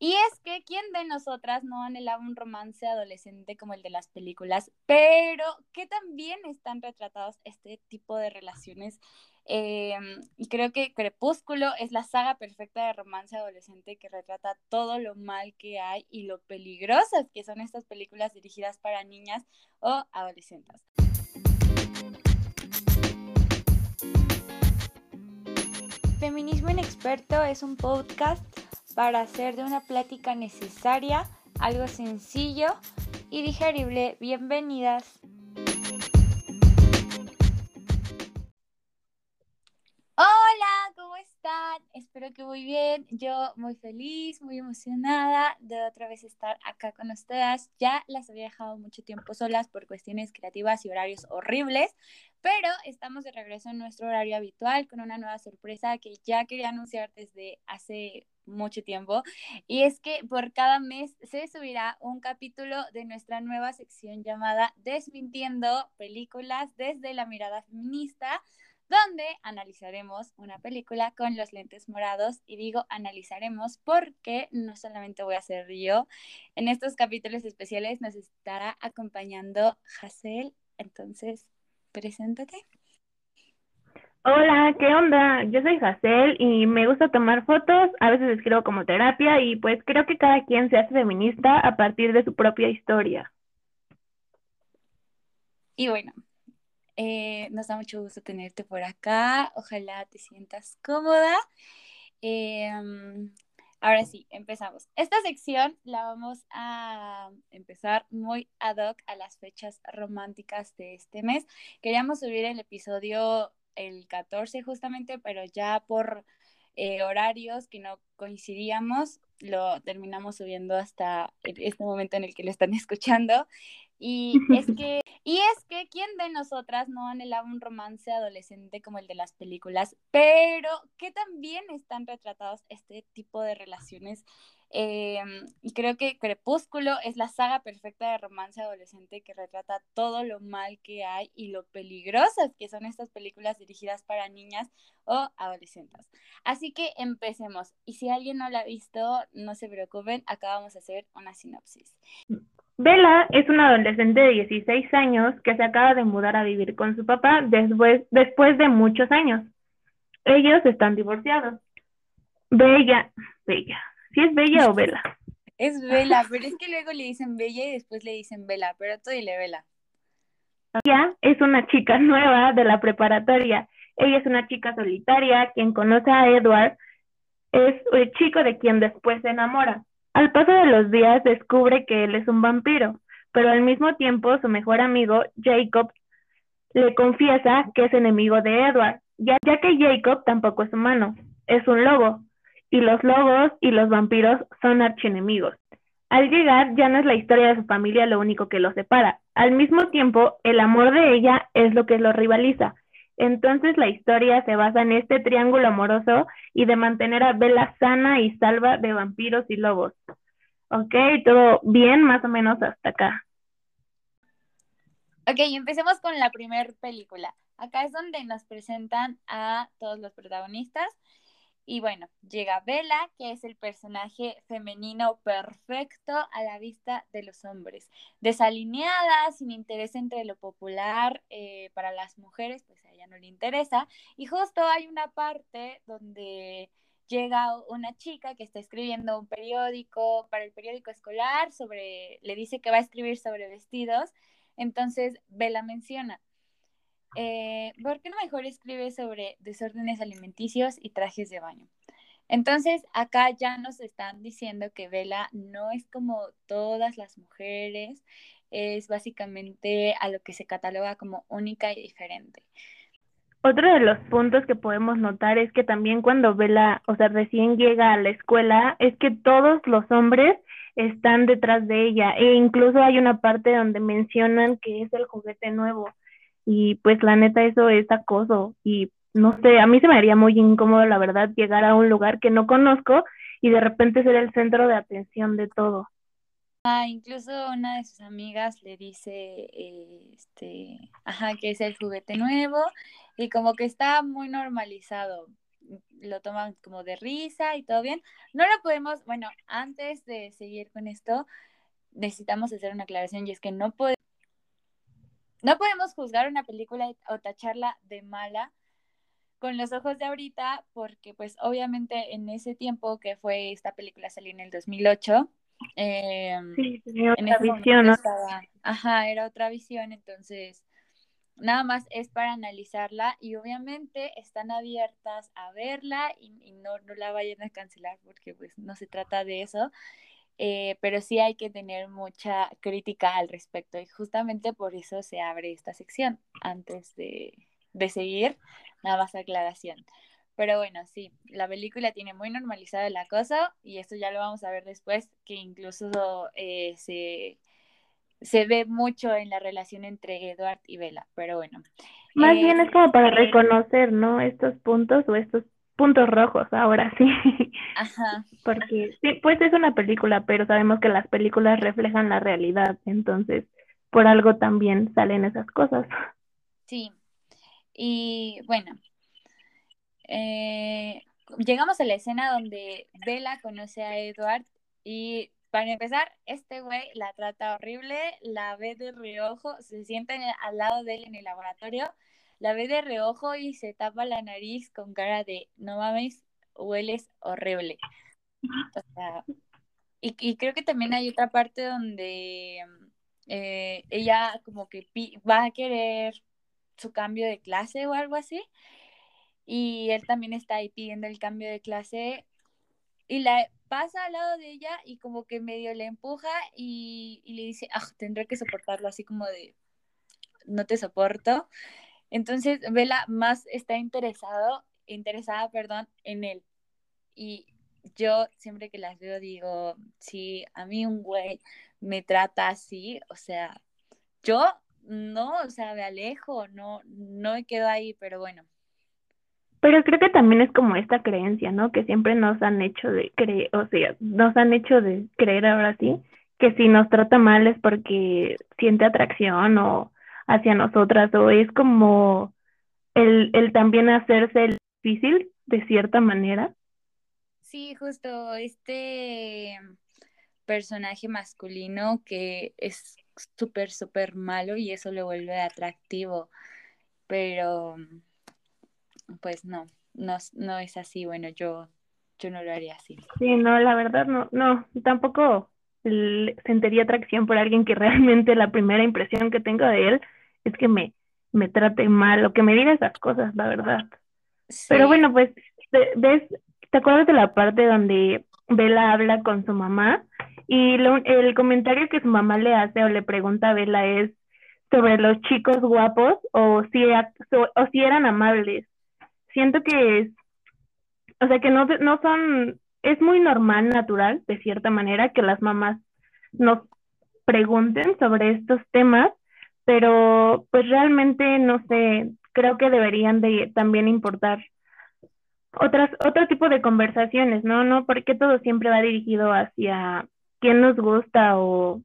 Y es que, ¿quién de nosotras no anhelaba un romance adolescente como el de las películas? Pero que también están retratados este tipo de relaciones. Em, y creo que Crepúsculo es la saga perfecta de romance adolescente que retrata todo lo mal que hay y lo peligrosas que son estas películas dirigidas para niñas o adolescentes. Feminismo Inexperto es un podcast para hacer de una plática necesaria algo sencillo y digerible. Bienvenidas. Hola, ¿cómo están? Espero que muy bien. Yo muy feliz, muy emocionada de otra vez estar acá con ustedes. Ya las había dejado mucho tiempo solas por cuestiones creativas y horarios horribles, pero estamos de regreso en nuestro horario habitual con una nueva sorpresa que ya quería anunciar desde hace mucho tiempo. Y es que por cada mes se subirá un capítulo de nuestra nueva sección llamada Desmintiendo películas desde la mirada feminista donde analizaremos una película con los lentes morados y digo analizaremos porque no solamente voy a ser yo, en estos capítulos especiales nos estará acompañando Hazel, entonces preséntate. Hola, ¿qué onda? Yo soy Hazel y me gusta tomar fotos, a veces escribo como terapia y pues creo que cada quien se hace feminista a partir de su propia historia. Y bueno, eh, nos da mucho gusto tenerte por acá, ojalá te sientas cómoda. Em, ahora sí, empezamos. Esta sección la vamos a empezar muy ad hoc a las fechas románticas de este mes. Queríamos subir el episodio el 14 justamente, pero ya por eh, horarios que no coincidíamos, lo terminamos subiendo hasta este momento en el que lo están escuchando. Y es que, y es que, ¿quién de nosotras no anhelaba un romance adolescente como el de las películas? Pero que también están retratados este tipo de relaciones Em, y creo que Crepúsculo es la saga perfecta de romance adolescente que retrata todo lo mal que hay y lo peligrosas que son estas películas dirigidas para niñas o adolescentes. Así que empecemos. Y si alguien no la ha visto, no se preocupen, acá vamos a hacer una sinopsis. Bella es una adolescente de 16 años que se acaba de mudar a vivir con su papá después, después de muchos años. Ellos están divorciados. Bella, Bella, ¿Si es Bella o Vela? Es Vela, pero es que luego le dicen Bella y después le dicen Vela, pero tú dile Vela. Ella es una chica nueva de la preparatoria. Ella es una chica solitaria, quien conoce a Edward, es el chico de quien después se enamora. Al paso de los días descubre que él es un vampiro, pero al mismo tiempo su mejor amigo, Jacob, le confiesa que es enemigo de Edward, ya, que Jacob tampoco es humano, es un lobo, y los lobos y los vampiros son archienemigos. Al llegar ya no es la historia de su familia lo único que los separa. Al mismo tiempo, el amor de ella es lo que los rivaliza. Entonces la historia se basa en este triángulo amoroso y de mantener a Bella sana y salva de vampiros y lobos. Ok, todo bien más o menos hasta acá. Ok, empecemos con la primera película. Acá es donde nos presentan a todos los protagonistas. Y bueno, llega Bella, que es el personaje femenino perfecto a la vista de los hombres. Desalineada, sin interés entre lo popular eh, para las mujeres, pues a ella no le interesa. Y justo hay una parte donde llega una chica que está escribiendo un periódico para el periódico escolar sobre, le dice que va a escribir sobre vestidos. Entonces Bella menciona, eh, ¿por qué no mejor escribe sobre desórdenes alimenticios y trajes de baño? Entonces, acá ya nos están diciendo que Vela no es como todas las mujeres, es básicamente a lo que se cataloga como única y diferente. Otro de los puntos que podemos notar es que también cuando Vela, o sea, recién llega a la escuela, es que todos los hombres están detrás de ella e incluso hay una parte donde mencionan que es el juguete nuevo y pues la neta eso es acoso y no sé, a mí se me haría muy incómodo la verdad llegar a un lugar que no conozco y de repente ser el centro de atención de todo. Ah, incluso una de sus amigas le dice, eh, este, ajá, que es el juguete nuevo y como que está muy normalizado. lo toman como de risa y todo bien. No lo podemos, bueno, antes de seguir con esto, necesitamos hacer una aclaración y es que no podemos, no podemos juzgar una película o tacharla de mala con los ojos de ahorita, porque pues obviamente en ese tiempo que fue esta película salió en el 2008, eh, sí, otra visión, ajá, era otra visión, entonces nada más es para analizarla y obviamente están abiertas a verla y, no, no, la vayan a cancelar porque pues no se trata de eso, eh, pero sí hay que tener mucha crítica al respecto y justamente por eso se abre esta sección antes de, de seguir, nada más aclaración. Pero bueno, sí, la película tiene muy normalizado el acoso y esto ya lo vamos a ver después, que incluso eh, se se ve mucho en la relación entre Edward y Bella, pero bueno. Más bien es como para reconocer, ¿no? Estos puntos o estos puntos rojos, ahora sí. Ajá. Porque sí, pues es una película, pero sabemos que las películas reflejan la realidad, entonces por algo también salen esas cosas. Sí. Y bueno, eh, llegamos a la escena donde Bella conoce a Edward y para empezar, este güey la trata horrible, la ve de reojo, se sienta al lado de él en el laboratorio, la ve de reojo y se tapa la nariz con cara de, no mames, hueles horrible. O sea, y, creo que también hay otra parte donde eh, ella como que va a querer su cambio de clase o algo así. Y él también está ahí pidiendo el cambio de clase. Y la, pasa al lado de ella y como que medio le empuja y, le dice, ah, tendré que soportarlo, así como de, no te soporto. Entonces, Vela más está interesado, interesada, perdón, en él. Y yo siempre que las veo digo, si a mí un güey me trata así, o sea, yo no, o sea, me alejo, no, no me quedo ahí, pero bueno, pero creo que también es como esta creencia, ¿no? Que siempre nos han hecho de creer, o sea, nos han hecho de creer ahora sí, que si nos trata mal es porque siente atracción o hacia nosotras, o es como el, el también hacerse difícil de cierta manera. Sí, justo este personaje masculino que es súper, súper malo y eso le vuelve atractivo, pero pues no, no, no es así, bueno, yo, yo no lo haría así. Sí, no, la verdad no, no, tampoco sentiría atracción por alguien que realmente la primera impresión que tengo de él es que me, me trate mal o que me diga esas cosas, la verdad. Pero bueno, pues, ¿ves? ¿Te acuerdas de la parte donde Bella habla con su mamá? Y el comentario que su mamá le hace o le pregunta a Bella es sobre los chicos guapos o si, o si eran amables siento que es, o sea, que no, no son, es muy normal, natural, de cierta manera, que las mamás nos pregunten sobre estos temas, pero pues realmente, no sé, creo que deberían de también importar otras, otro tipo de conversaciones, ¿no? No, porque todo siempre va dirigido hacia quién nos gusta o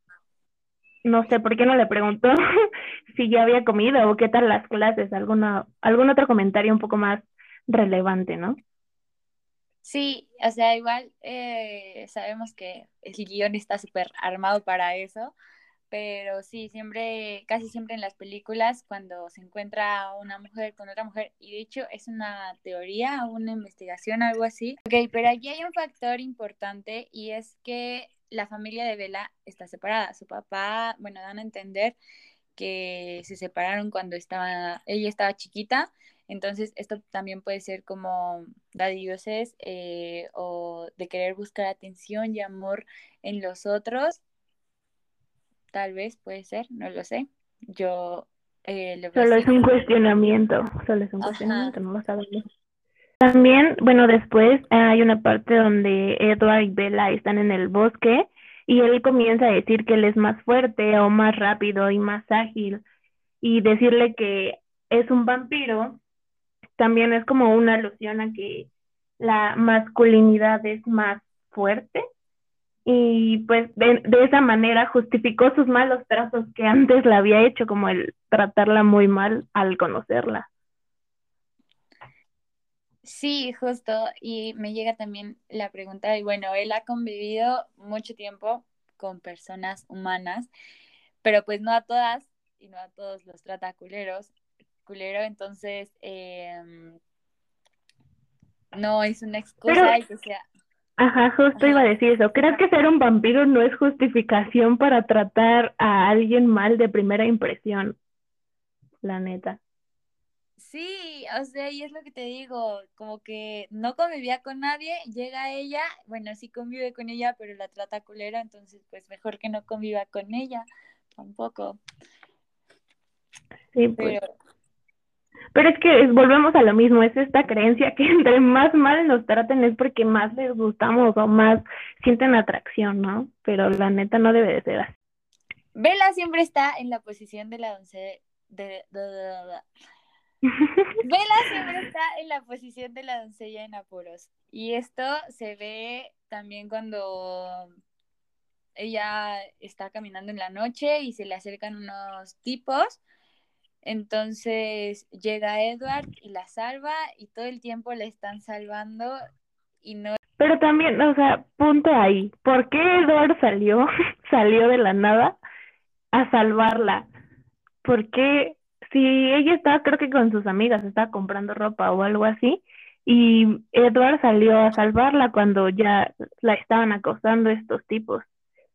no sé, ¿por qué no le preguntó si ya había comido o qué tal las clases? Alguna, algún otro comentario un poco más relevante, ¿no? Sí, o sea, igual eh, sabemos que el guion está súper armado para eso, pero sí, siempre, casi siempre en las películas, cuando se encuentra una mujer con otra mujer, y de hecho es una teoría, una investigación, algo así. Ok, pero aquí hay un factor importante y es que la familia de Bella está separada. Su papá, bueno, dan a entender que se separaron cuando estaba, ella estaba chiquita entonces, esto también puede ser como dadioses eh, o de querer buscar atención y amor en los otros. Tal vez puede ser, no lo sé. Yo eh, Solo es un cuestionamiento, solo es un cuestionamiento, no lo sabemos. También, bueno, después hay una parte donde Edward y Bella están en el bosque y él comienza a decir que él es más fuerte o más rápido y más ágil y decirle que es un vampiro también es como una alusión a que la masculinidad es más fuerte y pues de, esa manera justificó sus malos tratos que antes la había hecho, como el tratarla muy mal al conocerla. Sí, justo, y me llega también la pregunta, y bueno, él ha convivido mucho tiempo con personas humanas, pero pues no a todas y no a todos los trata culeros, culero, entonces em, no es una excusa y que sea... Ajá, justo iba a decir eso. ¿Crees que ser un vampiro no es justificación para tratar a alguien mal de primera impresión? La neta. Sí, o sea, y es lo que te digo, como que no convivía con nadie, llega ella, bueno, sí convive con ella, pero la trata culera, entonces pues mejor que no conviva con ella, tampoco. Sí, pues. Pero, pero es que volvemos a lo mismo, es esta creencia que entre más mal nos traten es porque más les gustamos o más sienten atracción, ¿no? Pero la neta no debe de ser así. Vela siempre está en la posición de la doncella. De, Vela siempre está en la posición de la doncella en apuros. Y esto se ve también cuando ella está caminando en la noche y se le acercan unos tipos entonces llega Edward y la salva y todo el tiempo le están salvando y no... Pero también, o sea, punto ahí. ¿Por qué Edward salió, salió de la nada a salvarla? Porque si ella estaba, creo que con sus amigas, estaba comprando ropa o algo así, y Edward salió a salvarla cuando ya la estaban acosando estos tipos.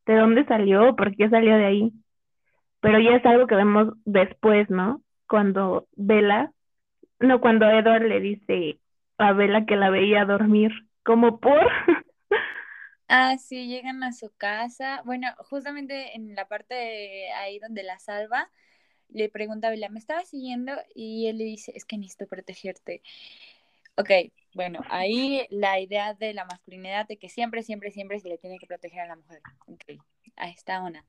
¿De dónde salió? ¿Por qué salió de ahí? Pero ya es algo que vemos después, ¿no? Cuando Vela, no, cuando Edward le dice a Vela que la veía dormir, como por... ah, sí, llegan a su casa. Bueno, justamente en la parte ahí donde la salva, le pregunta a Vela, ¿me estaba siguiendo? Y él le dice, es que necesito protegerte. Ok, bueno, ahí la idea de la masculinidad de que siempre, siempre, siempre se le tiene que proteger a la mujer. Ok, ahí está una.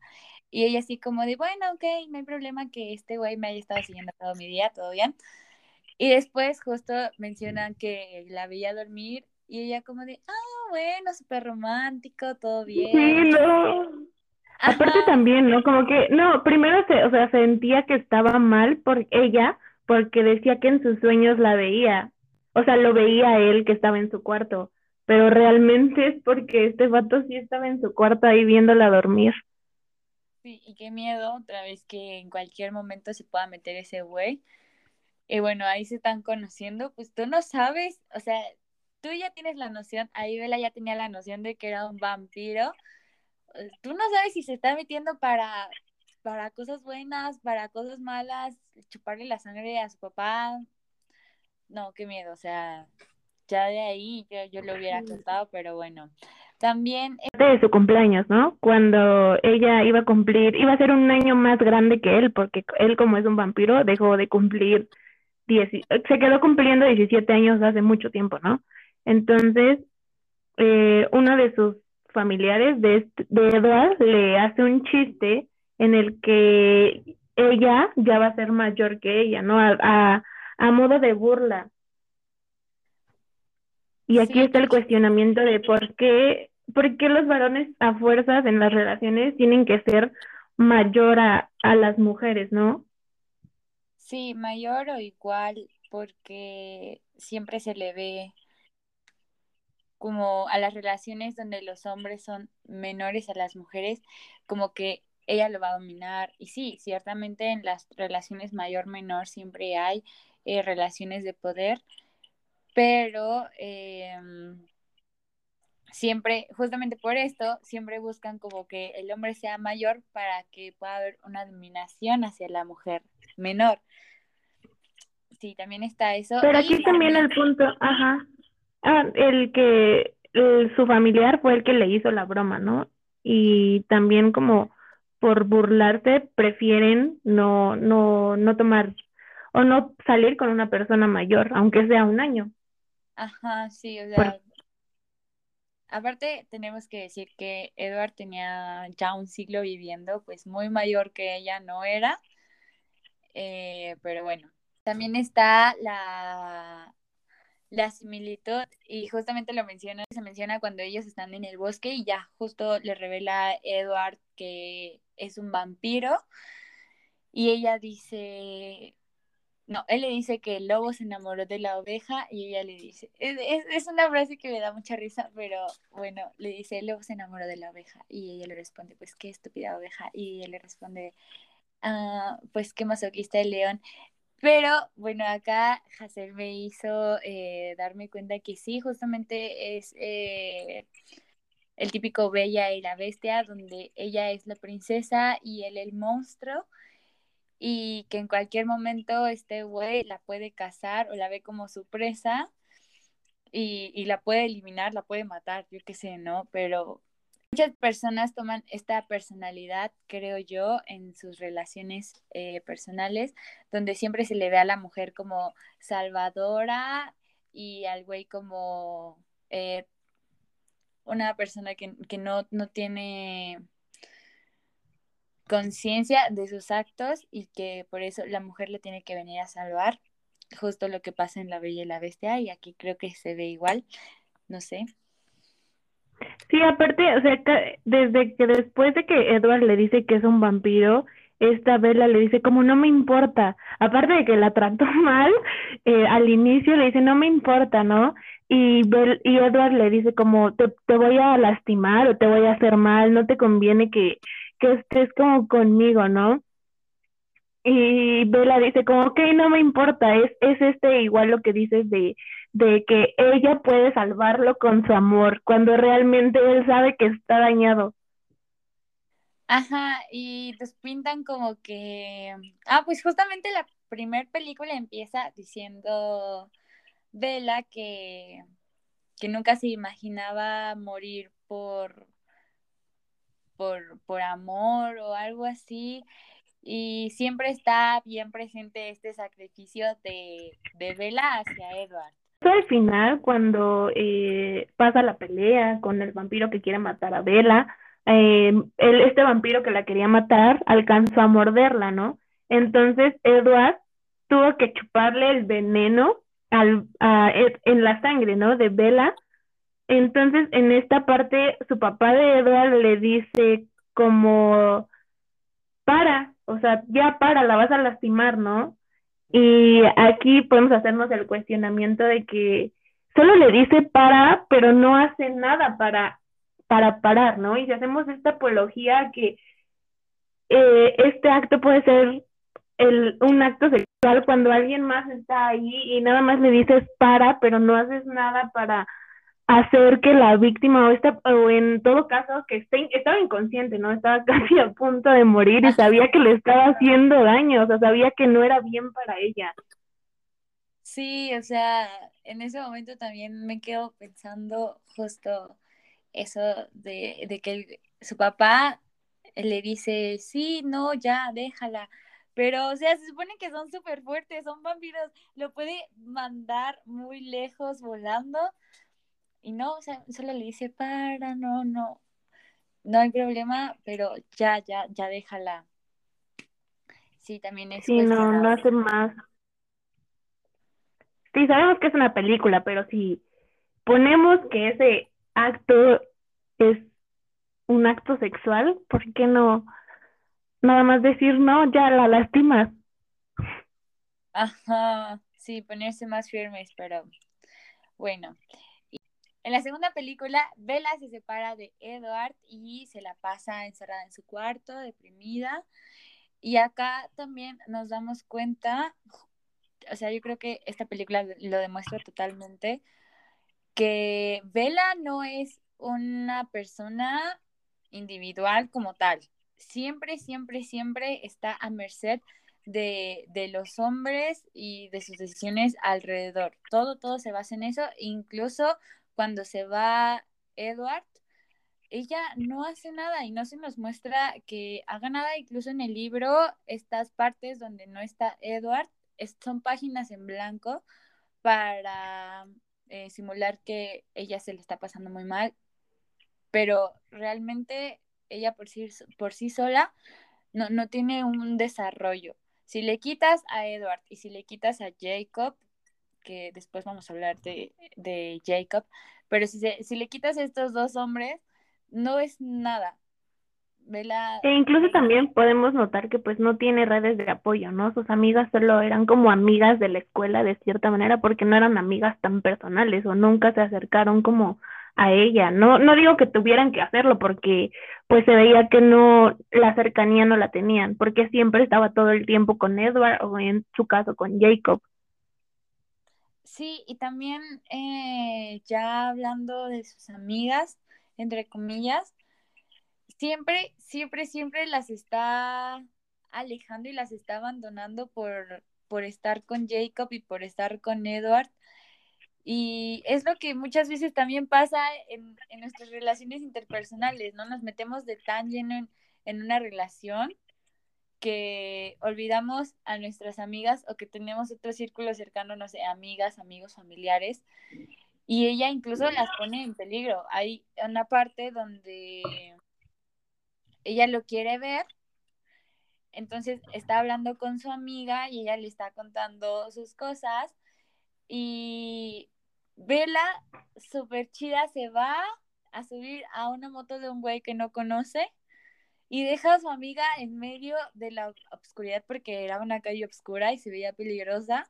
Y ella así como de, bueno, ok, no hay problema que este güey me haya estado siguiendo todo mi día, todo bien. Y después justo mencionan que la veía dormir y ella como de, ah, bueno, súper romántico, todo bien. Sí, no. Aparte también, ¿no? Como que, no, primero se, o sea, sentía que estaba mal por ella, porque decía que en sus sueños la veía. O sea, lo veía él que estaba en su cuarto. Pero realmente es porque este vato sí estaba en su cuarto ahí viéndola dormir. Sí, y qué miedo otra vez que en cualquier momento se pueda meter ese güey. Y bueno, ahí se están conociendo, pues tú no sabes, o sea, tú ya tienes la noción, ahí Vela ya tenía la noción de que era un vampiro. Tú no sabes si se está metiendo para, para cosas buenas, para cosas malas, chuparle la sangre a su papá. No, qué miedo, o sea, ya de ahí yo, yo lo hubiera contado, pero bueno. También... De su cumpleaños, ¿no? Cuando ella iba a cumplir, iba a ser un año más grande que él, porque él como es un vampiro, dejó de cumplir, se quedó cumpliendo 17 años hace mucho tiempo, ¿no? Entonces, eh, uno de sus familiares de, de Edward le hace un chiste en el que ella ya va a ser mayor que ella, ¿no? A, a, modo de burla. Y aquí está el cuestionamiento de por qué ¿por qué los varones a fuerzas en las relaciones tienen que ser mayor a, a las mujeres, no? Sí, mayor o igual, porque siempre se le ve como a las relaciones donde los hombres son menores a las mujeres, como que ella lo va a dominar. Y sí, ciertamente en las relaciones mayor-menor siempre hay eh, relaciones de poder, pero eh, siempre, justamente por esto, siempre buscan como que el hombre sea mayor para que pueda haber una dominación hacia la mujer menor. Sí, también está eso. Pero aquí también el punto, ajá, ah, el que su familiar fue el que le hizo la broma, ¿no? Y también como por burlarse prefieren no, no, no tomar o no salir con una persona mayor, aunque sea un año. Ajá, sí, o sea, Aparte, tenemos que decir que Edward tenía ya un siglo viviendo, pues muy mayor que ella no era. Eh, pero bueno, también está la, la similitud, y justamente lo menciona, se menciona cuando ellos están en el bosque y ya justo le revela a Edward que es un vampiro. Y ella dice, no, él le dice que el lobo se enamoró de la oveja y ella le dice, es, es, una frase que me da mucha risa, pero bueno, le dice, el lobo se enamoró de la oveja y ella le responde, pues qué estúpida oveja y él le responde, ah, pues qué masoquista el león. Pero bueno, acá Hazel me hizo eh, darme cuenta que sí, justamente es eh, el típico Bella y la Bestia, donde ella es la princesa y él el monstruo y que en cualquier momento este güey la puede cazar o la ve como su presa y, y la puede eliminar, la puede matar, yo qué sé, ¿no? Pero muchas personas toman esta personalidad, creo yo, en sus relaciones eh, personales, donde siempre se le ve a la mujer como salvadora y al güey como eh, una persona que, que no, no tiene conciencia de sus actos y que por eso la mujer le tiene que venir a salvar, justo lo que pasa en La Bella y la Bestia, y aquí creo que se ve igual, no sé. Sí, aparte, o sea, desde que después de que Edward le dice que es un vampiro, esta Bella le dice como no me importa, aparte de que la trató mal, eh, al inicio le dice no me importa, ¿no? Y, y Edward le dice como te, te voy a lastimar o te voy a hacer mal, no te conviene que, que estés como conmigo, ¿no? Y Bella dice como, ok, no me importa, es, es este igual lo que dices de, de que ella puede salvarlo con su amor, cuando realmente él sabe que está dañado. Ajá, y nos pintan como que, ah, pues justamente la primer película empieza diciendo Bella que, que nunca se imaginaba morir por por, por amor o algo así. Y siempre está bien presente este sacrificio de, de Bella hacia Edward. Al final, cuando eh, pasa la pelea con el vampiro que quiere matar a Bella, eh, este vampiro que la quería matar alcanzó a morderla, ¿no? Entonces Edward tuvo que chuparle el veneno al, a, en la sangre, ¿no? De Bella entonces, en esta parte, su papá de Edward le dice como, para, o sea, ya para, la vas a lastimar, ¿no? Y aquí podemos hacernos el cuestionamiento de que solo le dice para, pero no hace nada para, para parar, ¿no? Y si hacemos esta apología que eh, este acto puede ser el, un acto sexual cuando alguien más está ahí y nada más le dices para, pero no haces nada para hacer que la víctima o, esta, o en todo caso que esté, estaba inconsciente, ¿no? Estaba casi a punto de morir y sabía que le estaba haciendo daño, o sea, sabía que no era bien para ella. Sí, o sea, en ese momento también me quedo pensando justo eso de, de que su papá le dice, sí, no, ya, déjala. Pero, o sea, se supone que son súper fuertes, son vampiros, lo puede mandar muy lejos volando, y no, o sea, solo le dice, para, no, no, no hay problema, pero ya, ya, ya déjala. Sí, también es. Sí, no, no hace más. Sí, sabemos que es una película, pero si ponemos que ese acto es un acto sexual, ¿por qué no nada más decir no, ya la lastimas? Ajá, sí, ponerse más firmes, pero bueno. En la segunda película, Bella se separa de Edward y se la pasa encerrada en su cuarto, deprimida. Y acá también nos damos cuenta, o sea, yo creo que esta película lo demuestra totalmente, que Bella no es una persona individual como tal. Siempre, siempre, siempre está a merced de, de, los hombres y de sus decisiones alrededor. Todo, todo se basa en eso, incluso cuando se va Edward, ella no hace nada y no se nos muestra que haga nada, incluso en el libro, estas partes donde no está Edward, son páginas en blanco para eh, simular que ella se le está pasando muy mal, pero realmente ella por sí, por sí sola no, no tiene un desarrollo. Si le quitas a Edward y si le quitas a Jacob, que después vamos a hablar de, de Jacob, pero si, si le quitas a estos dos hombres, no es nada. Bella... E incluso también podemos notar que pues no tiene redes de apoyo, ¿no? Sus amigas solo eran como amigas de la escuela de cierta manera porque no eran amigas tan personales o nunca se acercaron como a ella. No, no digo que tuvieran que hacerlo porque pues se veía que no, la cercanía no la tenían, porque siempre estaba todo el tiempo con Edward o en su caso con Jacob. Sí, y también eh, ya hablando de sus amigas, entre comillas, siempre, siempre, siempre las está alejando y las está abandonando por, por estar con Jacob y por estar con Edward. Y es lo que muchas veces también pasa en, nuestras relaciones interpersonales, ¿no? Nos metemos de tan lleno en, en una relación que olvidamos a nuestras amigas o que tenemos otro círculo cercano, no sé, amigas, amigos, familiares, y ella incluso las pone en peligro. Hay una parte donde ella lo quiere ver, entonces está hablando con su amiga y ella le está contando sus cosas y Vela, súper chida, se va a subir a una moto de un güey que no conoce y deja a su amiga en medio de la oscuridad porque era una calle oscura y se veía peligrosa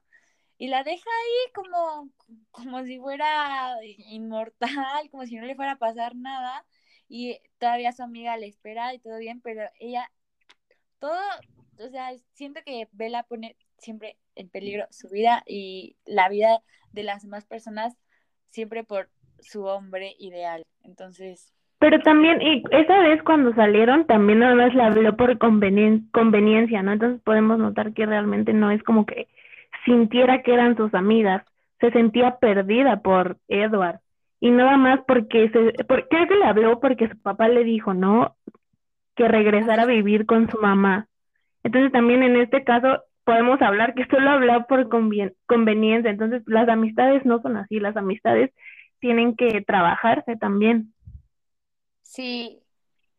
y la deja ahí como, como si fuera inmortal, como si no le fuera a pasar nada y todavía su amiga le espera y todo bien, pero ella, todo, o sea, siento que Bella pone siempre en peligro su vida y la vida de las demás personas siempre por su hombre ideal. Entonces... Pero también, y esa vez cuando salieron, también nada más la habló por conveniencia, ¿no? Entonces podemos notar que realmente no es como que sintiera que eran sus amigas, se sentía perdida por Edward y nada más porque se, por, creo que le habló porque su papá le dijo, ¿no? Que regresara a vivir con su mamá. Entonces también en este caso podemos hablar que solo habla por conveniencia. Entonces las amistades no son así, las amistades tienen que trabajarse también. Sí,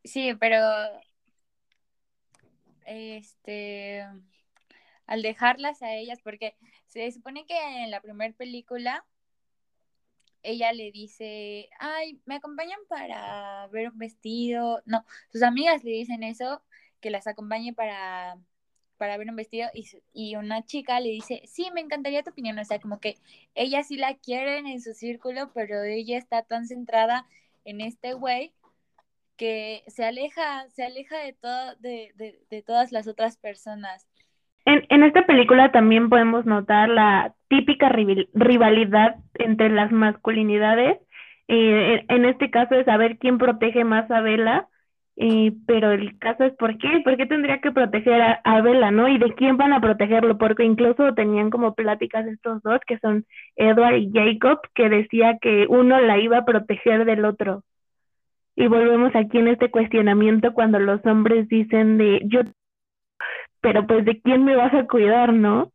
sí, pero este al dejarlas a ellas, porque se supone que en la primera película ella le dice, ay, ¿me acompañan para ver un vestido? No, sus amigas le dicen eso, que las acompañe para, para ver un vestido y, y una chica le dice, sí, me encantaría tu opinión, o sea, como que ella sí la quieren en su círculo, pero ella está tan centrada en este güey que se aleja, se aleja de, todo, de, de, de todas las otras personas. En, en esta película también podemos notar la típica rivalidad entre las masculinidades. Eh, en este caso es saber quién protege más a Bella, eh, pero el caso es por qué, por qué tendría que proteger a, a Bella, ¿no? Y de quién van a protegerlo, porque incluso tenían como pláticas estos dos, que son Edward y Jacob, que decía que uno la iba a proteger del otro. Y volvemos aquí en este cuestionamiento cuando los hombres dicen de yo pero pues de quién me vas a cuidar, ¿no?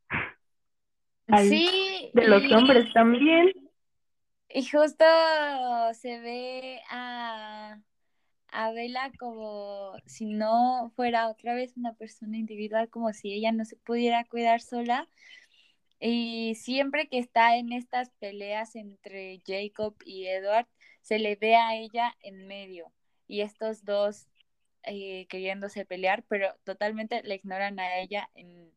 sí. De los hombres también. Y justo se ve a, a Bella como si no fuera otra vez una persona individual, como si ella no se pudiera cuidar sola. Y siempre que está en estas peleas entre Jacob y Edward, se le ve a ella en medio. Y estos dos eh, queriéndose pelear, pero totalmente la ignoran a ella en,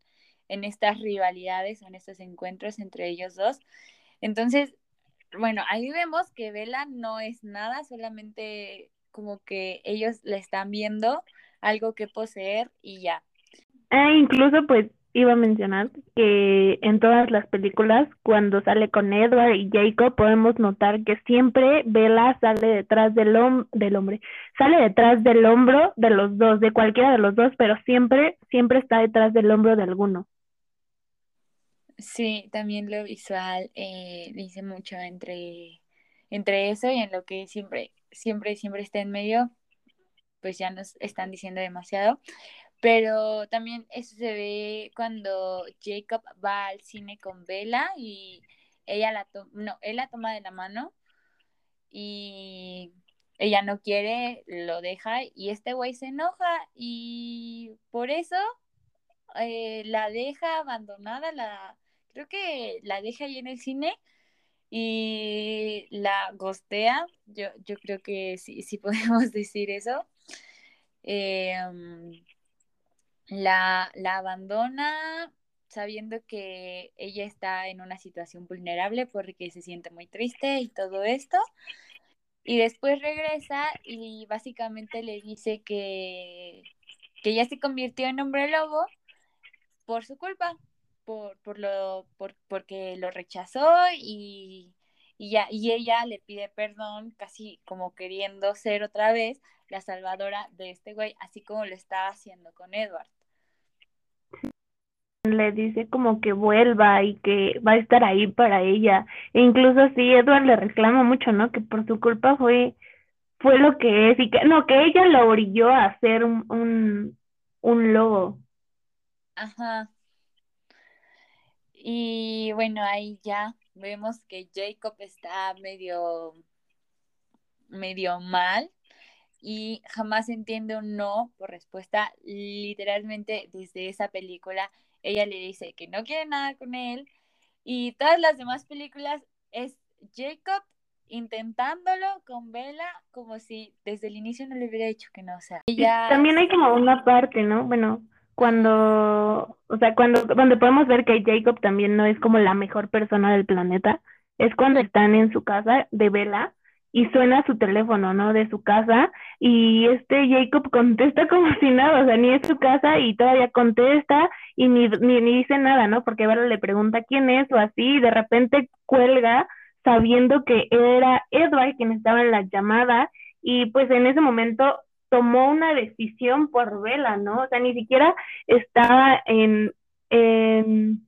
en estas rivalidades, en estos encuentros entre ellos dos. Entonces, bueno, ahí vemos que Vela no es nada, solamente como que ellos le están viendo algo que poseer y ya. Ah, incluso pues iba a mencionar que en todas las películas, cuando sale con Edward y Jacob, podemos notar que siempre Bella sale detrás del, del hombre, sale detrás del hombro de los dos, de cualquiera de los dos, pero siempre, siempre está detrás del hombro de alguno. Sí, también lo visual eh, dice mucho entre, entre eso y en lo que siempre, siempre, siempre está en medio, pues ya nos están diciendo demasiado. Pero también eso se ve cuando Jacob va al cine con Bella y ella la toma, no, él la toma de la mano y ella no quiere, lo deja y este güey se enoja y por eso eh, la deja abandonada, la creo que la deja ahí en el cine y la gostea, yo, yo creo que sí, sí podemos decir eso. em, la, la abandona sabiendo que ella está en una situación vulnerable porque se siente muy triste y todo esto. Y después regresa y básicamente le dice que, que ya se convirtió en hombre lobo por su culpa, por, por lo, por, porque lo rechazó y, y, ya, y ella le pide perdón, casi como queriendo ser otra vez la salvadora de este güey, así como lo estaba haciendo con Edward le dice como que vuelva y que va a estar ahí para ella. E incluso así Edward le reclama mucho, ¿no? Que por su culpa fue, fue lo que es y que no, que ella lo orilló a ser un, un, un lobo. Ajá. Y bueno, ahí ya vemos que Jacob está medio, medio mal y jamás entiende un no por respuesta. Literalmente desde esa película ella le dice que no quiere nada con él y todas las demás películas es Jacob intentándolo con Bella como si desde el inicio no le hubiera dicho que no, o sea, También hay como una parte, ¿no? Bueno, cuando, o sea, cuando, cuando podemos ver que Jacob también no es como la mejor persona del planeta, es cuando están en su casa de Bella y suena su teléfono, ¿no? De su casa y este Jacob contesta como si nada, o sea, ni es su casa y todavía contesta y ni, ni, dice nada, ¿no? Porque Vero le pregunta quién es o así y de repente cuelga sabiendo que era Edward quien estaba en la llamada y pues en ese momento tomó una decisión por Vela, ¿no? O sea, ni siquiera estaba en, en,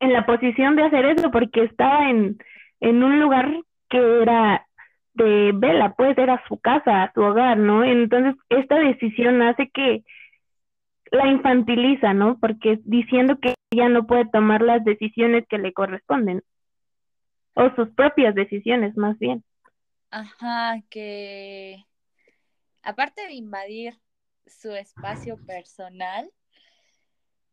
en la posición de hacer eso porque estaba en, en un lugar que era de Vela, pues era su casa, su hogar, ¿no? Entonces, esta decisión hace que la infantiliza, ¿no? Porque diciendo que ella no puede tomar las decisiones que le corresponden, o sus propias decisiones, más bien. Ajá, que aparte de invadir su espacio personal,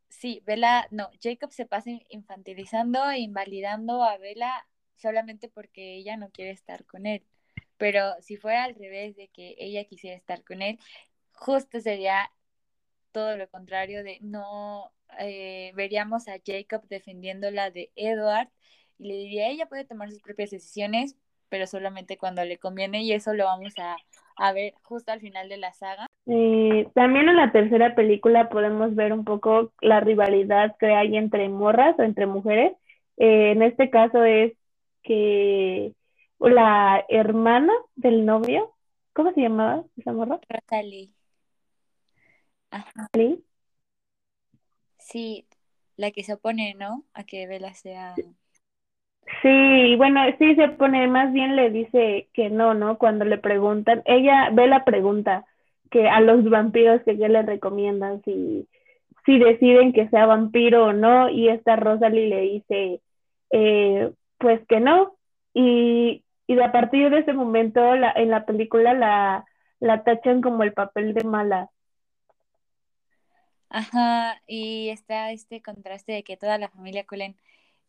sí, Vela, no, Jacob se pasa infantilizando e invalidando a Vela solamente porque ella no quiere estar con él. Pero si fuera al revés de que ella quisiera estar con él, justo sería todo lo contrario de no eh, veríamos a Jacob defendiéndola de Edward y le diría ella puede tomar sus propias decisiones pero solamente cuando le conviene y eso lo vamos a, ver justo al final de la saga. También en la tercera película podemos ver un poco la rivalidad que hay entre morras o entre mujeres. Eh, en este caso es que la hermana del novio, ¿cómo se llamaba esa morra? Rosalie. Ajá. Sí, la que se opone, ¿no? A que Bella sea. Sí, bueno, sí se pone, más bien le dice que no, ¿no? Cuando le preguntan, ella, Bella pregunta que a los vampiros que qué le recomiendan, si, si deciden que sea vampiro o no, y esta Rosalie le dice, eh, pues que no, y y a partir de ese momento la, en la película la, la tachan como el papel de mala. Ajá, y está este contraste de que toda la familia Cullen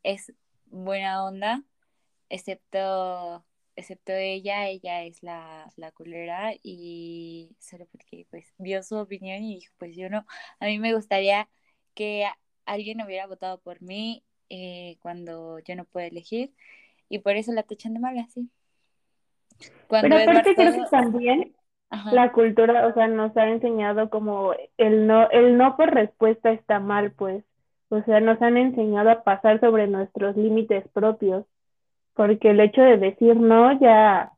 es buena onda, excepto, excepto ella, ella es la, la culera y solo porque pues vio su opinión y dijo, pues yo no, a mí me gustaría que alguien hubiera votado por mí eh, cuando yo no puedo elegir y por eso la tachan de mala, sí. Pero aparte creo que también la cultura, o sea, nos ha enseñado como el no, el no por respuesta está mal, pues. O sea, nos han enseñado a pasar sobre nuestros límites propios, porque el hecho de decir no ya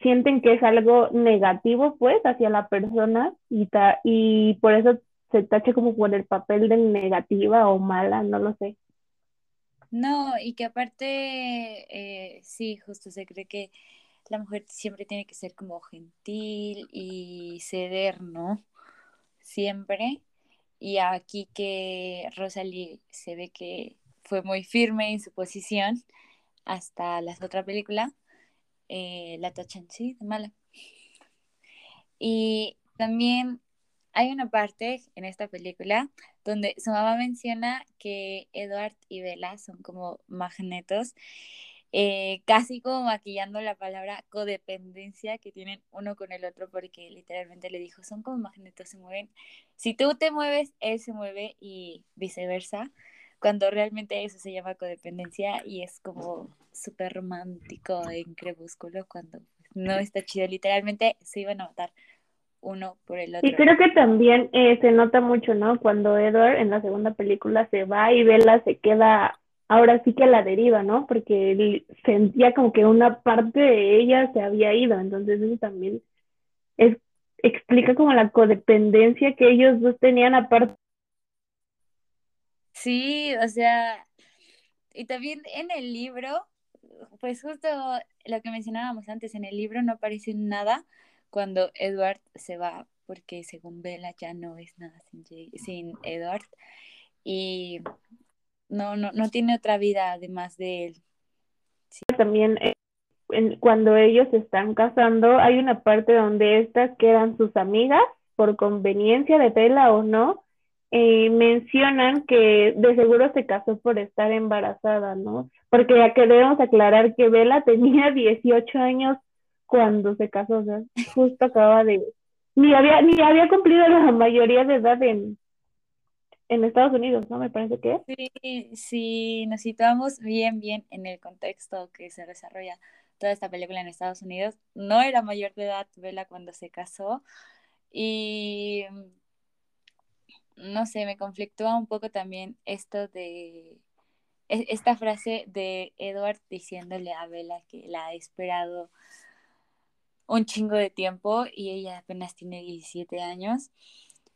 sienten que es algo negativo, pues, hacia la persona y, ta y por eso se tache como por el papel de negativa o mala, no lo sé. No, y que aparte, eh, sí, justo se cree que la mujer siempre tiene que ser como gentil y ceder, ¿no? Siempre. Y aquí que Rosalie se ve que fue muy firme en su posición hasta la otra película, eh, la tachan de mala. Y también hay una parte en esta película donde su mamá menciona que Edward y Bella son como magnetos eh, casi como maquillando la palabra codependencia que tienen uno con el otro, porque literalmente le dijo, son como magnetos, se mueven. Si tú te mueves, él se mueve y viceversa, cuando realmente eso se llama codependencia y es como súper romántico en Crepúsculo, cuando no está chido, literalmente se iban a matar uno por el otro. Y creo que también eh, se nota mucho, ¿no? Cuando Edward en la segunda película se va y Bella se queda ahora sí que a la deriva, ¿no? Porque él sentía como que una parte de ella se había ido, entonces eso también es, explica como la codependencia que ellos dos tenían aparte. Sí, o sea, y también en el libro, pues justo lo que mencionábamos antes, en el libro no aparece nada cuando Edward se va, porque según Bella ya no es nada sin, sin Edward. Y no, no, no tiene otra vida además de él. También eh, cuando ellos se están casando, hay una parte donde estas que eran sus amigas, por conveniencia de Bella o no, eh, mencionan que de seguro se casó por estar embarazada, ¿no? Porque ya queremos aclarar que Bella tenía 18 años cuando se casó, o sea, justo acaba de... Ni había, ni había cumplido la mayoría de edad en, en Estados Unidos, ¿no? Me parece que. Sí, sí, nos situamos bien, bien en el contexto que se desarrolla toda esta película en Estados Unidos. No era mayor de edad Bella cuando se casó y no sé, me conflictúa un poco también esto de e, esta frase de Edward diciéndole a Bella que la ha esperado un chingo de tiempo y ella apenas tiene 17 años.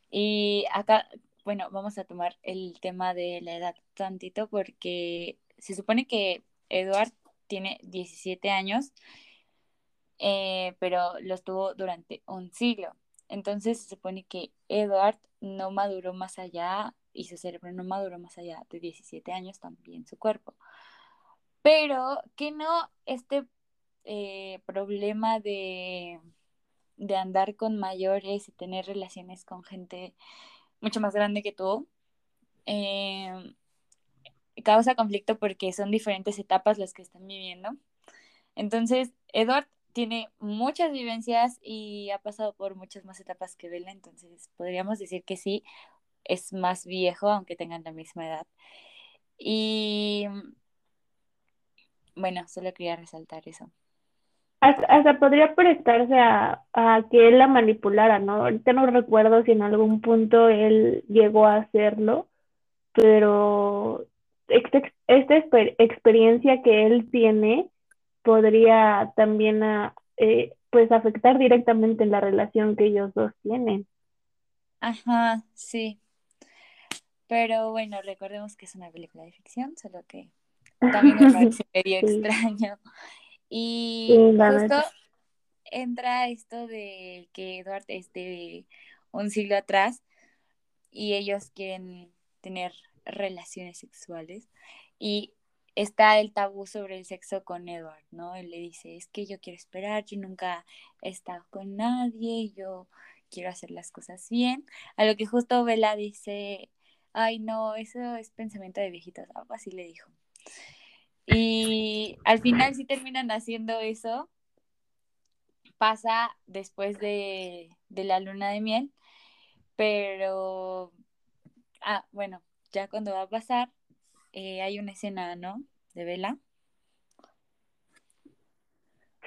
Y acá bueno, vamos a tomar el tema de la edad tantito porque se supone que Edward tiene 17 años, eh, pero los tuvo durante un siglo. Entonces se supone que Edward no maduró más allá y su cerebro no maduró más allá de 17 años, también su cuerpo. Pero que no este eh, problema de, de andar con mayores y tener relaciones con gente mucho más grande que tú, eh, causa conflicto porque son diferentes etapas las que están viviendo. Entonces, Edward tiene muchas vivencias y ha pasado por muchas más etapas que Bella, entonces podríamos decir que sí, es más viejo, aunque tengan la misma edad. Y bueno, solo quería resaltar eso hasta, podría prestarse a, que él la manipulara, ¿no? Ahorita no recuerdo si en algún punto él llegó a hacerlo, pero esta, experiencia que él tiene podría también eh, pues afectar directamente en la relación que ellos dos tienen. Ajá, sí. Pero bueno, recordemos que es una película de ficción, solo que también me parece medio extraño y justo entra esto de que Edward es de un siglo atrás y ellos quieren tener relaciones sexuales y está el tabú sobre el sexo con Edward, ¿no? Él le dice, es que yo quiero esperar, yo nunca he estado con nadie, yo quiero hacer las cosas bien. A lo que justo Bella dice, ay no, eso es pensamiento de viejitos, algo así le dijo. Y al final sí terminan haciendo eso. Pasa después de, la luna de miel, pero, ah, bueno, ya cuando va a pasar, eh, hay una escena, ¿no? De Vela.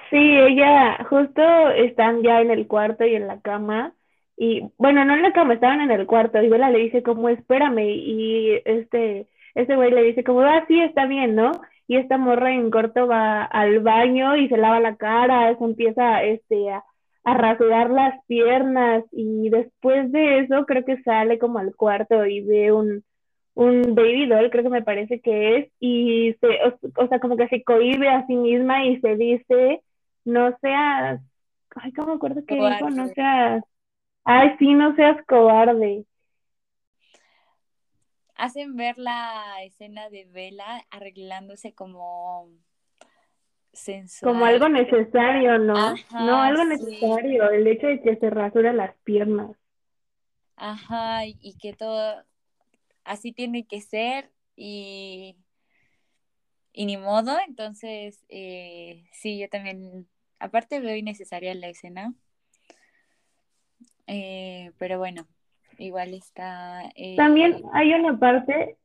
Sí, ella justo están ya en el cuarto y en la cama. Y bueno, no en la cama, estaban en el cuarto. Y Vela le dice como, espérame. Y este, este güey le dice como, ah, sí, está bien, ¿no? Y esta morra en corto va al baño y se lava la cara, se empieza este, a, a rasurar las piernas y después de eso creo que sale como al cuarto y ve un, un baby doll, creo que me parece que es, y se, o, sea, como que se cohibe a sí misma y se dice, no seas, ay, ¿cómo me acuerdo que dijo? No seas, ay, sí, no seas cobarde hacen ver la escena de Vela arreglándose como sensual. Como algo necesario, ¿no? no, algo necesario, el hecho de que se rasura las piernas. Ajá, y que todo así tiene que ser y y ni modo, entonces eh, sí, yo también, aparte veo innecesaria la escena, eh, pero bueno, igual está... Eh, También hay una parte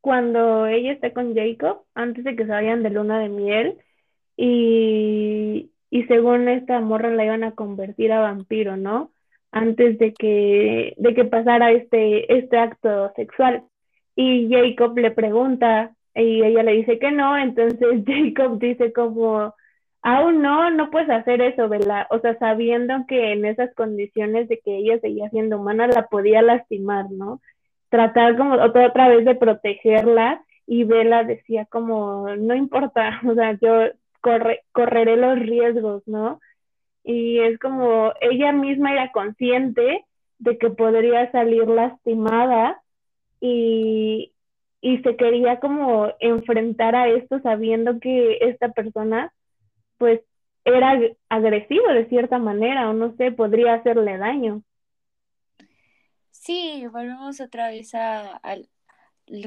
cuando ella está con Jacob, antes de que se vayan de luna de miel, y, y según esta morra la iban a convertir a vampiro, ¿no? Antes de que, de que pasara este, este acto sexual. Y Jacob le pregunta y ella le dice que no, entonces Jacob dice como, aún no, no puedes hacer eso, ¿verdad? O sea, sabiendo que en esas condiciones de que ella seguía siendo humana, la podía lastimar, ¿no? Tratar como otra, otra vez de protegerla y Bella decía como, no importa, o sea, yo corre, correré los riesgos, ¿no? Y es como, ella misma era consciente de que podría salir lastimada y, y se quería como enfrentar a esto sabiendo que esta persona pues era agresivo de cierta manera o no sé, podría hacerle daño. Sí, volvemos otra vez a,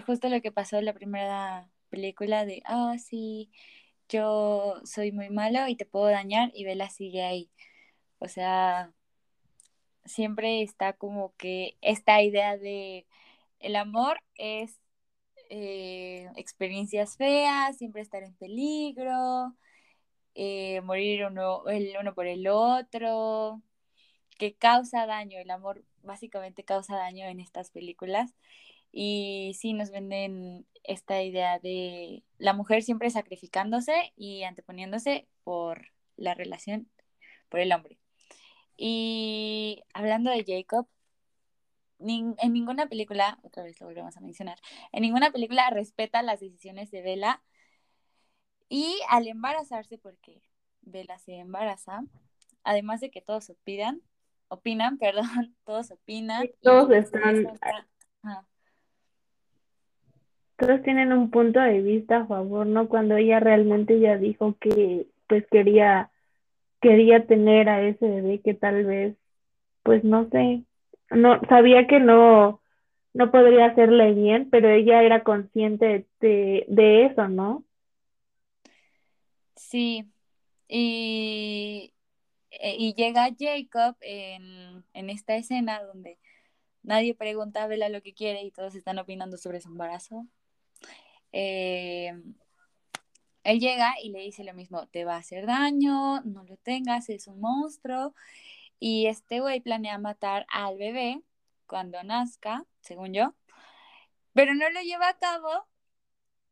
justo lo que pasó en la primera película de, ah, sí, yo soy muy malo y te puedo dañar y Bella sigue ahí. O sea, siempre está como que esta idea de el amor es eh, experiencias feas, siempre estar en peligro, eh, morir uno, el uno por el otro, que causa daño, el amor básicamente causa daño en estas películas. Y sí nos venden esta idea de la mujer siempre sacrificándose y anteponiéndose por la relación, por el hombre. Y hablando de Jacob, en ninguna película, otra vez lo volvemos a mencionar, en ninguna película respeta las decisiones de Bella y al embarazarse, porque Bella se embaraza, además de que todos opinan, opinan, perdón, todos opinan. todos están... Todos tienen un punto de vista a favor, ¿no? Cuando ella realmente ya dijo que pues quería quería tener a ese bebé que tal vez pues no sé, no sabía que no no podría hacerle bien, pero ella era consciente de, de eso, ¿no? Sí, y, eh, y llega Jacob en, en, esta escena donde nadie pregunta a Bella lo que quiere y todos están opinando sobre su embarazo. Eh, él llega y le dice lo mismo, te va a hacer daño, no lo tengas, es un monstruo. Y este güey planea matar al bebé cuando nazca, según yo, pero no lo lleva a cabo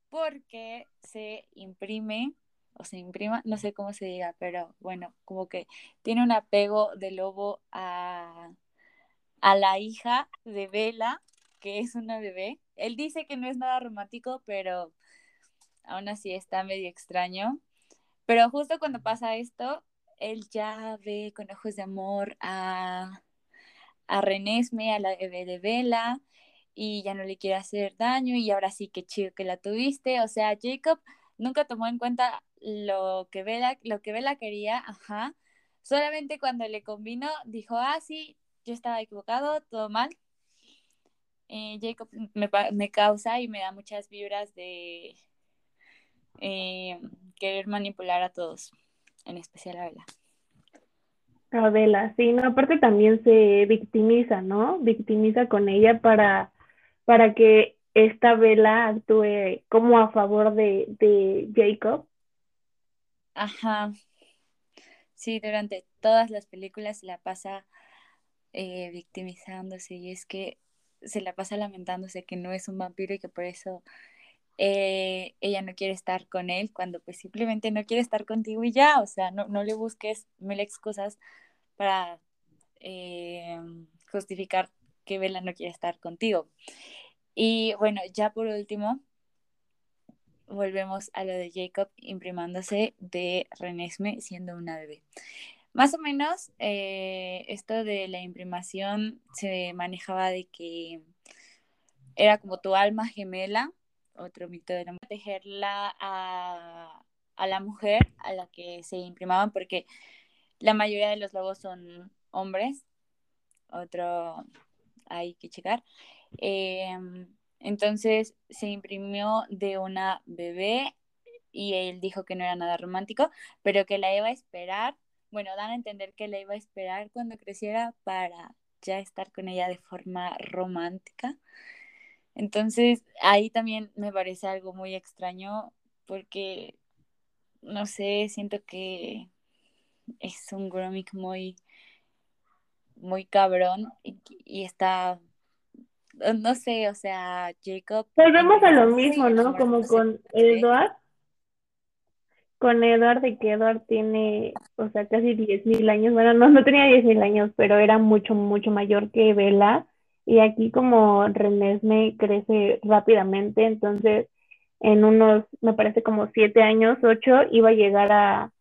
porque se imprime o se imprima, no sé cómo se diga, pero bueno, como que tiene un apego de lobo a, a la hija de Bella, que es una bebé. Él dice que no es nada romántico, pero aún así está medio extraño. Pero justo cuando pasa esto, él ya ve con ojos de amor a, a Renesme, a la bebé de Bella, y ya no le quiere hacer daño, y ahora sí que chido que la tuviste. O sea, Jacob nunca tomó en cuenta lo que Bella, lo que Bella quería, ajá. Solamente cuando le combinó, dijo, ah, sí, yo estaba equivocado, todo mal. Eh, Jacob me, me, causa y me da muchas vibras de eh, querer manipular a todos, en especial a Bella. A Bella, sí, no, aparte también se victimiza, ¿no? Victimiza con ella para, para que esta Bella actúe como a favor de, de Jacob Ajá. Sí, durante todas las películas se la pasa eh, victimizándose y es que se la pasa lamentándose que no es un vampiro y que por eso eh, ella no quiere estar con él cuando pues simplemente no quiere estar contigo y ya, o sea, no, no le busques mil excusas para eh, justificar que Bella no quiere estar contigo. Y bueno, ya por último, volvemos a lo de Jacob imprimándose de Renesme siendo una bebé. Más o menos, eh, esto de la imprimación se manejaba de que era como tu alma gemela, otro mito de la protegerla a, a la mujer a la que se imprimaban, porque la mayoría de los lobos son hombres, otro hay que checar. Eh, entonces se imprimió de una bebé y él dijo que no era nada romántico, pero que la iba a esperar, bueno, dan a entender que la iba a esperar cuando creciera para ya estar con ella de forma romántica. Entonces, ahí también me parece algo muy extraño porque, no sé, siento que es un Gromik muy, muy cabrón y, está, no sé, o sea, Jacob. Volvemos a lo mismo, ¿no? Como con Edward. Con Edward, de que Edward tiene, o sea, casi 10.000 años. Bueno, no, no tenía 10.000 años, pero era mucho, mucho mayor que Bella. Y aquí como Renesme crece rápidamente, entonces en unos, me parece como siete años, ocho, iba a llegar a,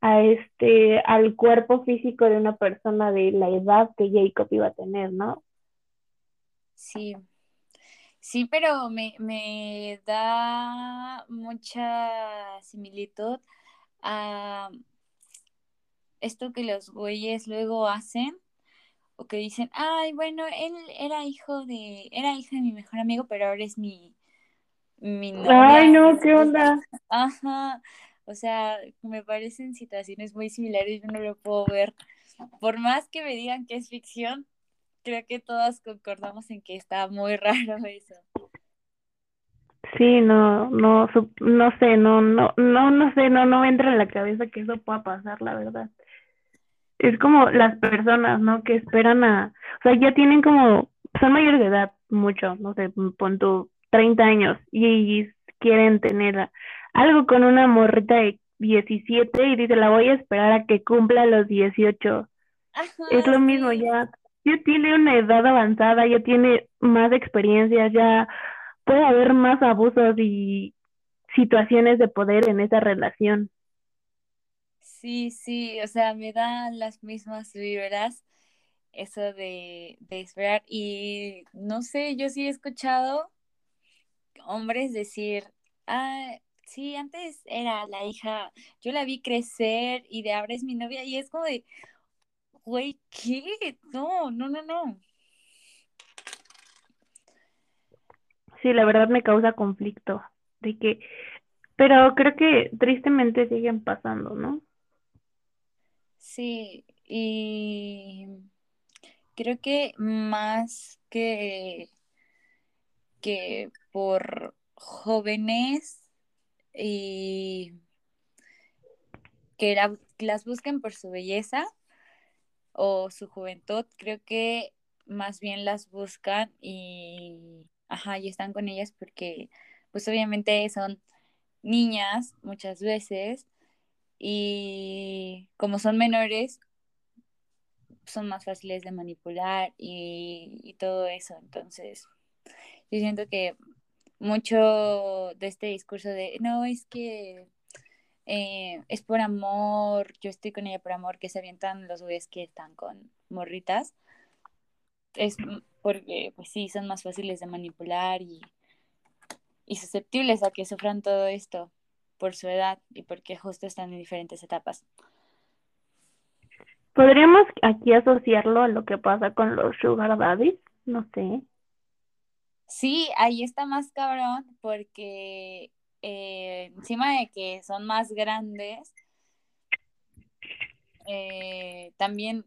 a este, al cuerpo físico de una persona de la edad que Jacob iba a tener, ¿no? Sí, sí, pero me, me da mucha similitud a esto que los güeyes luego hacen o que dicen, ay, bueno, él era hijo de, era hijo de mi mejor amigo, pero ahora es mi, mi novia. Ay, no, ¿qué onda? Ajá, o sea, me parecen situaciones muy similares, yo no lo puedo ver. Por más que me digan que es ficción, creo que todas concordamos en que está muy raro eso. Sí, no, no, no sé, no, no, no, no sé, no, no entra en la cabeza que eso pueda pasar, la verdad. Es como las personas, ¿no? Que esperan a, o sea, ya tienen como, son mayores de edad, mucho, no sé, pon tu 30 años y quieren tener algo con una morrita de 17 y dice, la voy a esperar a que cumpla los 18. es lo mismo, ya, ya tiene una edad avanzada, ya tiene más experiencia, ya puede haber más abusos y situaciones de poder en esa relación. Sí, sí, o sea, me dan las mismas vibras eso de, de esperar y no sé, yo sí he escuchado hombres decir, ah, sí, antes era la hija, yo la vi crecer y de ahora es mi novia y es como de, güey, ¿qué? No, no, no, no. Sí, la verdad me causa conflicto de que, pero creo que tristemente siguen pasando, ¿no? Sí, y creo que más que, que por jóvenes y que las busquen por su belleza o su juventud, creo que más bien las buscan y, ajá, y están con ellas porque, pues obviamente son niñas muchas veces y como son menores, son más fáciles de manipular y, y todo eso. Entonces, yo siento que mucho de este discurso de, no, es que eh, es por amor, yo estoy con ella por amor, que se avientan los güeyes que están con morritas, es porque, pues sí, son más fáciles de manipular y, y susceptibles a que sufran todo esto por su edad y porque justo están en diferentes etapas. ¿Podríamos aquí asociarlo a lo que pasa con los sugar daddies? No sé. Sí, ahí está más cabrón porque eh, encima de que son más grandes, eh, también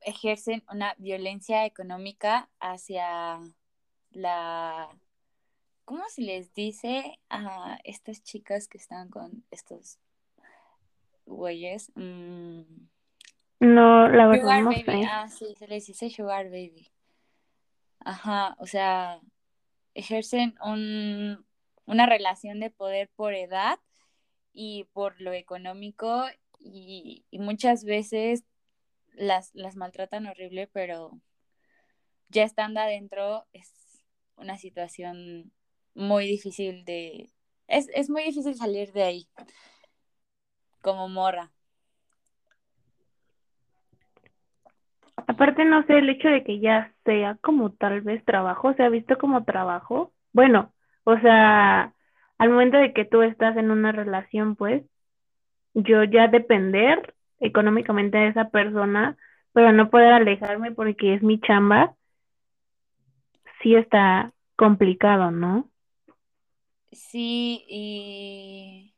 ejercen una violencia económica hacia la, ¿cómo se les dice a estas chicas que están con estos güeyes? Mm. No, la verdad no sé. Ah, sí, se les dice sugar baby. Ajá, o sea, ejercen un, una relación de poder por edad y por lo económico y, muchas veces las, las maltratan horrible, pero ya estando adentro es una situación muy difícil de... Es, es muy difícil salir de ahí como morra. Aparte, no sé, el hecho de que ya sea como tal vez trabajo, se ha visto como trabajo. Bueno, o sea, al momento de que tú estás en una relación, pues, yo ya depender económicamente de esa persona, pero no poder alejarme porque es mi chamba, sí está complicado, ¿no? Sí, y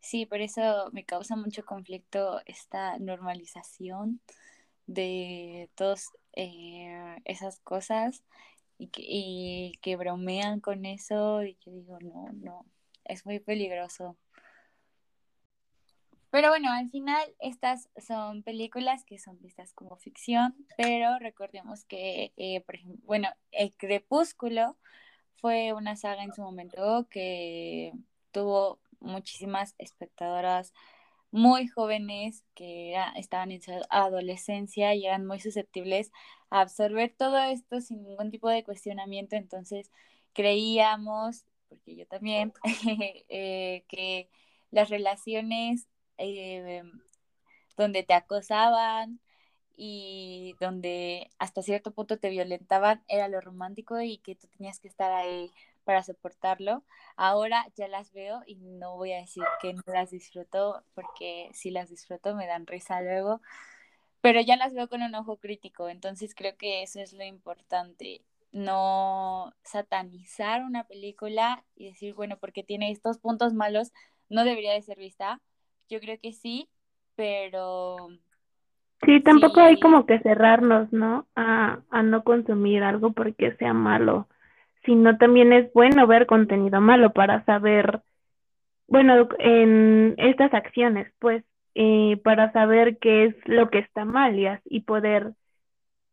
Sí, por eso me causa mucho conflicto esta normalización de todas eh, esas cosas y que, y que bromean con eso y yo digo, no, no, es muy peligroso. Pero bueno, al final estas son películas que son vistas como ficción, pero recordemos que, eh, por ejemplo, bueno, El Crepúsculo fue una saga en su momento que tuvo muchísimas espectadoras muy jóvenes que estaban en su adolescencia y eran muy susceptibles a absorber todo esto sin ningún tipo de cuestionamiento. Entonces creíamos, porque yo también, eh, que las relaciones eh, donde te acosaban y donde hasta cierto punto te violentaban era lo romántico y que tú tenías que estar ahí para soportarlo. Ahora ya las veo y no voy a decir que no las disfruto porque si las disfruto me dan risa luego, pero ya las veo con un ojo crítico, entonces creo que eso es lo importante, no satanizar una película y decir, bueno, porque tiene estos puntos malos, no debería de ser vista. Yo creo que sí, pero... Sí, tampoco hay como que cerrarnos, ¿no? A, a no consumir algo porque sea malo sino también es bueno ver contenido malo para saber, bueno, en estas acciones, pues, eh, para saber qué es lo que está mal y, y poder,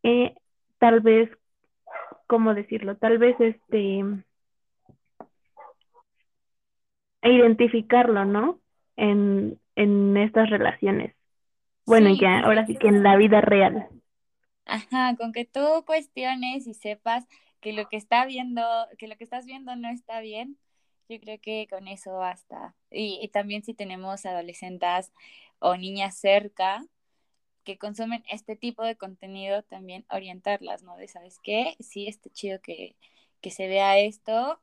eh, tal vez, ¿cómo decirlo? Tal vez, este, identificarlo, ¿no? En, en estas relaciones. Bueno, ya, ahora sí que en la vida real. Ajá, con que tú cuestiones y sepas que lo que está viendo, que lo que estás viendo no está bien, yo creo que con eso basta. Y, también si tenemos adolescentes o niñas cerca que consumen este tipo de contenido, también orientarlas, ¿no? De, ¿sabes qué? Sí, está chido que, que se vea esto,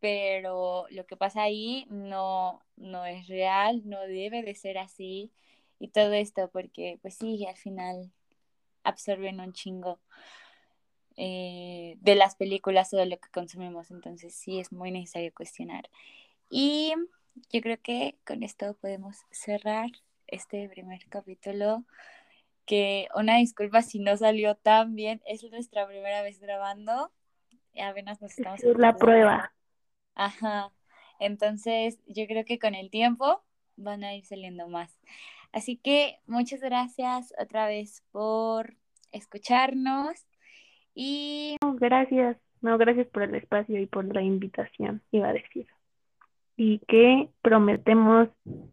pero lo que pasa ahí no, no es real, no debe de ser así y todo esto, porque pues sí, al final absorben un chingo. Eh, de las películas o de lo que consumimos. Entonces sí es muy necesario cuestionar. Y yo creo que con esto podemos cerrar este primer capítulo. Que una disculpa si no salió tan bien, es nuestra primera vez grabando. Apenas nos estamos. Es la prueba. Ajá. Entonces, yo creo que con el tiempo van a ir saliendo más. Así que muchas gracias otra vez por escucharnos y... gracias, no, gracias por el espacio y por la invitación, iba a decir. Y que prometemos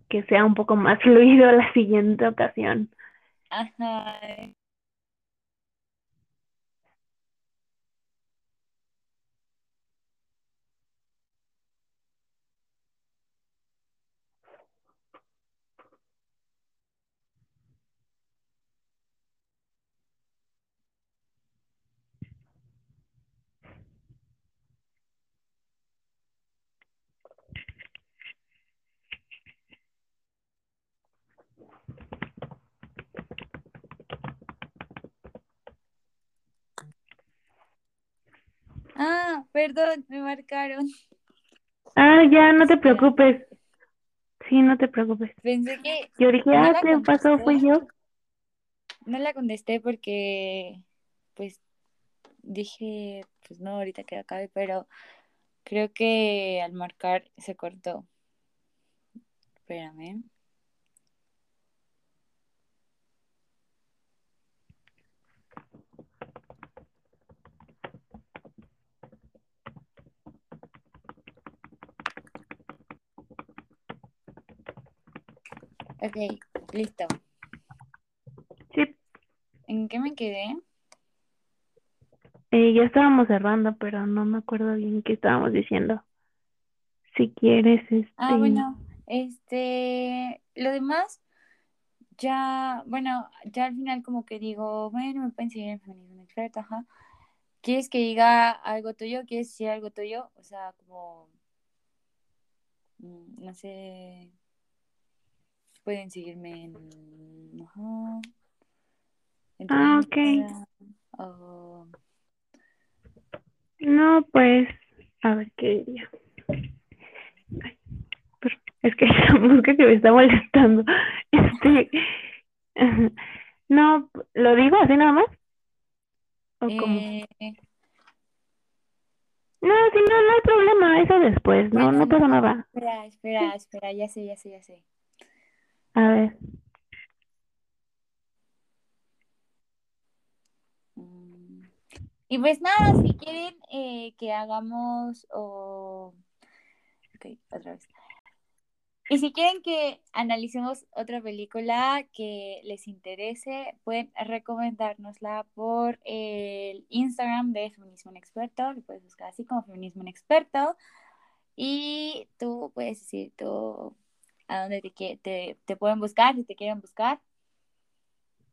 que sea un poco más fluido la siguiente ocasión. Ajá. Ah, perdón, me marcaron. Ah, ya, no te preocupes. Sí, no te preocupes. Pensé que. Yo dije, ah, ¿qué pasó? Fui yo. No la contesté porque, pues, dije, pues no, ahorita que acabe, pero creo que al marcar se cortó. Espérame. Ok, listo. Sí. ¿En qué me quedé? Eh, ya estábamos cerrando, pero no me acuerdo bien qué estábamos diciendo. Si quieres, este... Ah, bueno, este, lo demás, ya, bueno, ya al final como que digo, bueno, me pueden seguir en Feminismo Experto, ajá. ¿Quieres que diga algo tuyo? ¿Quieres decir algo tuyo? O sea, como, mm, no sé, pueden seguirme en... ah, ok. No, pues, a ver qué diría. Es que una mosca que me está molestando. Este, no, ¿lo digo así nada más? ¿O cómo? Eh, No, si no, no hay problema, eso después, no, no pasa nada. espera, espera, espera, ya sé, ya sé, ya sé. A ver, Mm, Y pues nada, si quieren eh, que hagamos o... Ok, otra vez. Y si quieren que analicemos otra película que les interese, pueden recomendárnosla por el Instagram de Feminismo en Experto. Lo puedes buscar así como Feminismo en Experto. Y tú puedes decir tú a dónde te, te, te pueden buscar, si te quieren buscar.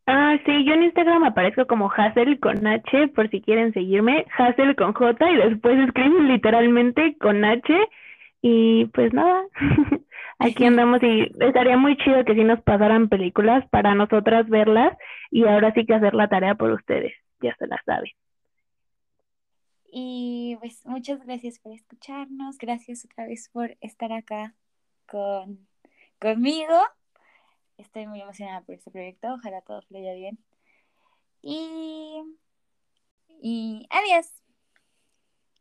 Ah, sí, yo en Instagram aparezco como Hazel con H, por si quieren seguirme, Hazel con J y después escriben literalmente con H y pues nada, aquí andamos y estaría muy chido que sí nos pasaran películas para nosotras verlas y ahora sí que hacer la tarea por ustedes, ya se la saben. Y pues muchas gracias por escucharnos, gracias otra vez por estar acá con, conmigo. Estoy muy emocionada por este proyecto, ojalá todo fluya bien. Y, y adiós.